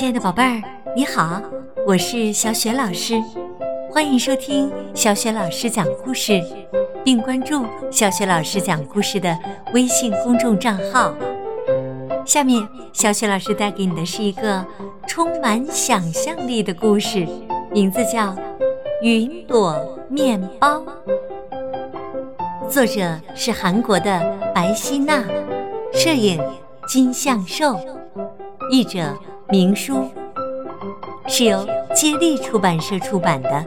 亲爱的宝贝儿，你好，我是小雪老师，欢迎收听小雪老师讲故事，并关注小雪老师讲故事的微信公众账号。下面，小雪老师带给你的是一个充满想象力的故事，名字叫《云朵面包》，作者是韩国的白希娜，摄影金相寿，译者。明书是由接力出版社出版的。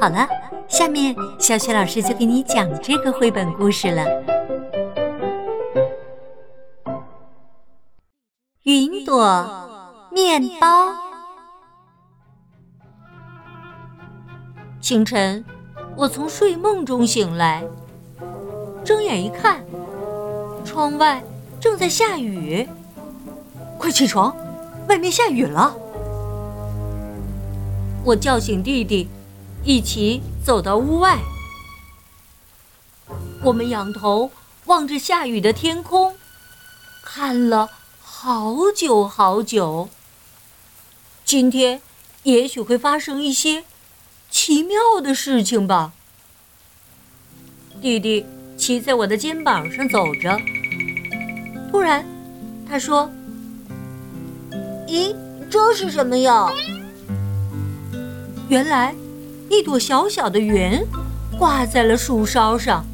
好了，下面小雪老师就给你讲这个绘本故事了。云朵面包。清晨，我从睡梦中醒来，睁眼一看，窗外正在下雨。快起床！外面下雨了，我叫醒弟弟，一起走到屋外。我们仰头望着下雨的天空，看了好久好久。今天也许会发生一些奇妙的事情吧。弟弟骑在我的肩膀上走着，突然他说。咦，这是什么呀？原来，一朵小小的云挂在了树梢上。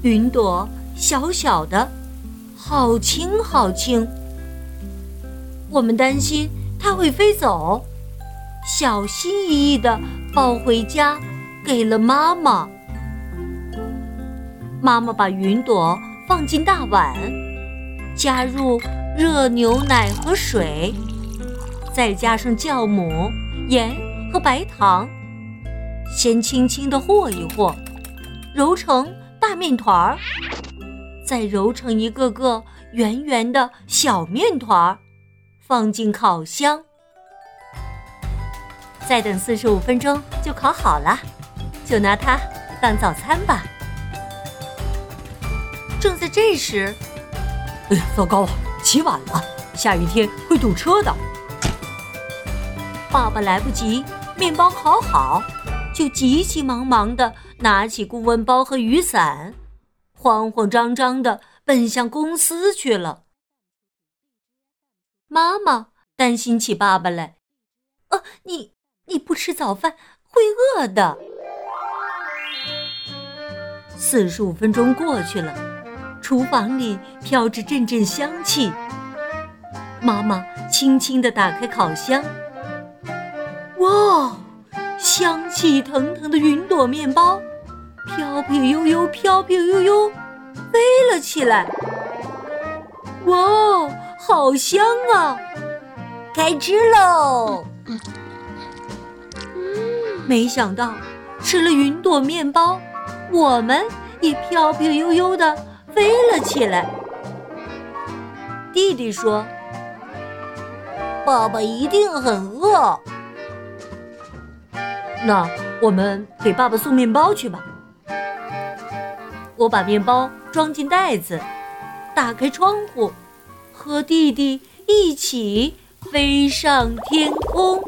云朵小小的，好轻好轻。我们担心它会飞走，小心翼翼的抱回家，给了妈妈。妈妈把云朵放进大碗，加入。热牛奶和水，再加上酵母、盐和白糖，先轻轻地和一和，揉成大面团儿，再揉成一个个圆圆的小面团儿，放进烤箱，再等四十五分钟就烤好了，就拿它当早餐吧。正在这时，哎呀，糟糕了！起晚了，下雨天会堵车的。爸爸来不及面包烤好，就急急忙忙地拿起顾问包和雨伞，慌慌张张地奔向公司去了。妈妈担心起爸爸来：“呃，你你不吃早饭会饿的。”四十五分钟过去了。厨房里飘着阵阵香气，妈妈轻轻地打开烤箱，哇，香气腾腾的云朵面包，飘飘悠悠，飘飘悠悠，飞了起来。哇，好香啊！开吃喽！没想到吃了云朵面包，我们也飘飘悠悠的。飞了起来。弟弟说：“爸爸一定很饿。”那我们给爸爸送面包去吧。我把面包装进袋子，打开窗户，和弟弟一起飞上天空。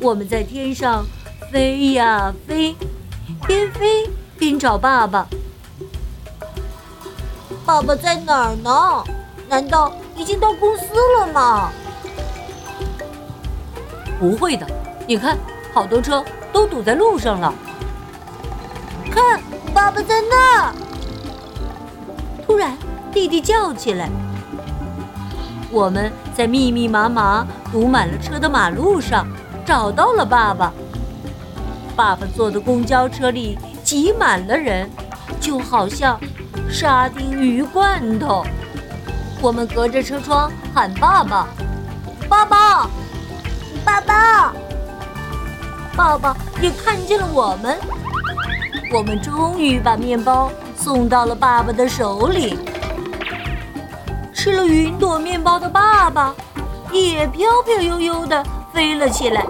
我们在天上飞呀飞，边飞边找爸爸。爸爸在哪儿呢？难道已经到公司了吗？不会的，你看，好多车都堵在路上了。看，爸爸在那儿！突然，弟弟叫起来。我们在密密麻麻、堵满了车的马路上找到了爸爸。爸爸坐的公交车里挤满了人，就好像……沙丁鱼罐头，我们隔着车窗喊爸爸，爸爸，爸爸，爸爸也看见了我们。我们终于把面包送到了爸爸的手里。吃了云朵面包的爸爸也飘飘悠悠地飞了起来。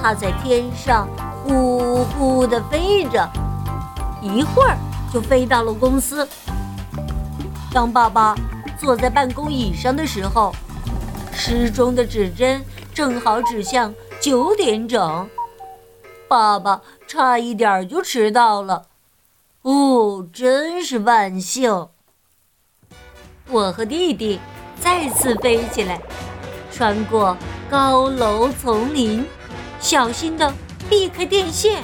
他在天上呼呼地飞着，一会儿。就飞到了公司。当爸爸坐在办公椅上的时候，时钟的指针正好指向九点整。爸爸差一点就迟到了，哦，真是万幸！我和弟弟再次飞起来，穿过高楼丛林，小心地避开电线，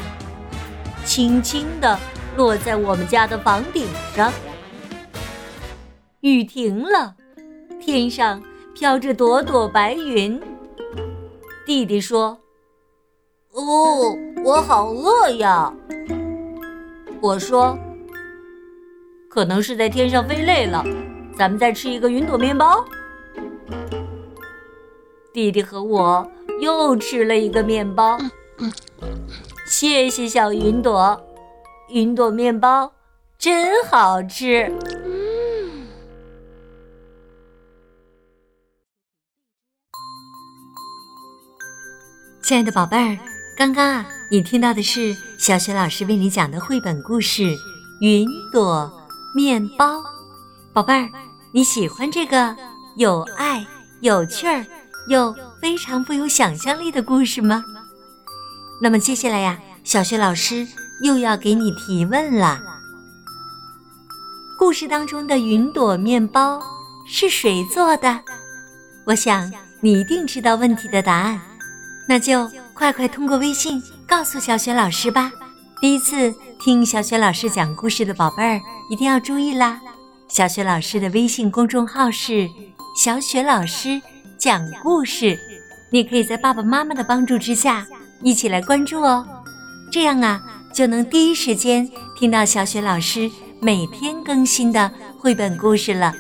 轻轻地落在我们家的房顶上。雨停了，天上飘着朵朵白云。弟弟说：“哦，我好饿呀。”我说：“可能是在天上飞累了。”咱们再吃一个云朵面包。弟弟和我又吃了一个面包。谢谢小云朵，云朵面包真好吃。亲爱的宝贝儿，刚刚啊，你听到的是小雪老师为你讲的绘本故事《云朵面包》。宝贝儿，你喜欢这个有爱、有趣儿又非常富有想象力的故事吗？那么接下来呀，小雪老师又要给你提问了。故事当中的云朵面包是谁做的？我想你一定知道问题的答案，那就快快通过微信告诉小雪老师吧。第一次听小雪老师讲故事的宝贝儿，一定要注意啦！小雪老师的微信公众号是“小雪老师讲故事”，你可以在爸爸妈妈的帮助之下一起来关注哦。这样啊，就能第一时间听到小雪老师每天更新的绘本故事了。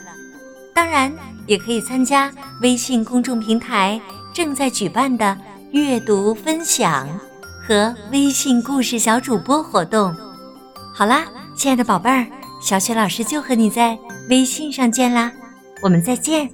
当然，也可以参加微信公众平台正在举办的阅读分享和微信故事小主播活动。好啦，亲爱的宝贝儿。小雪老师就和你在微信上见啦，我们再见。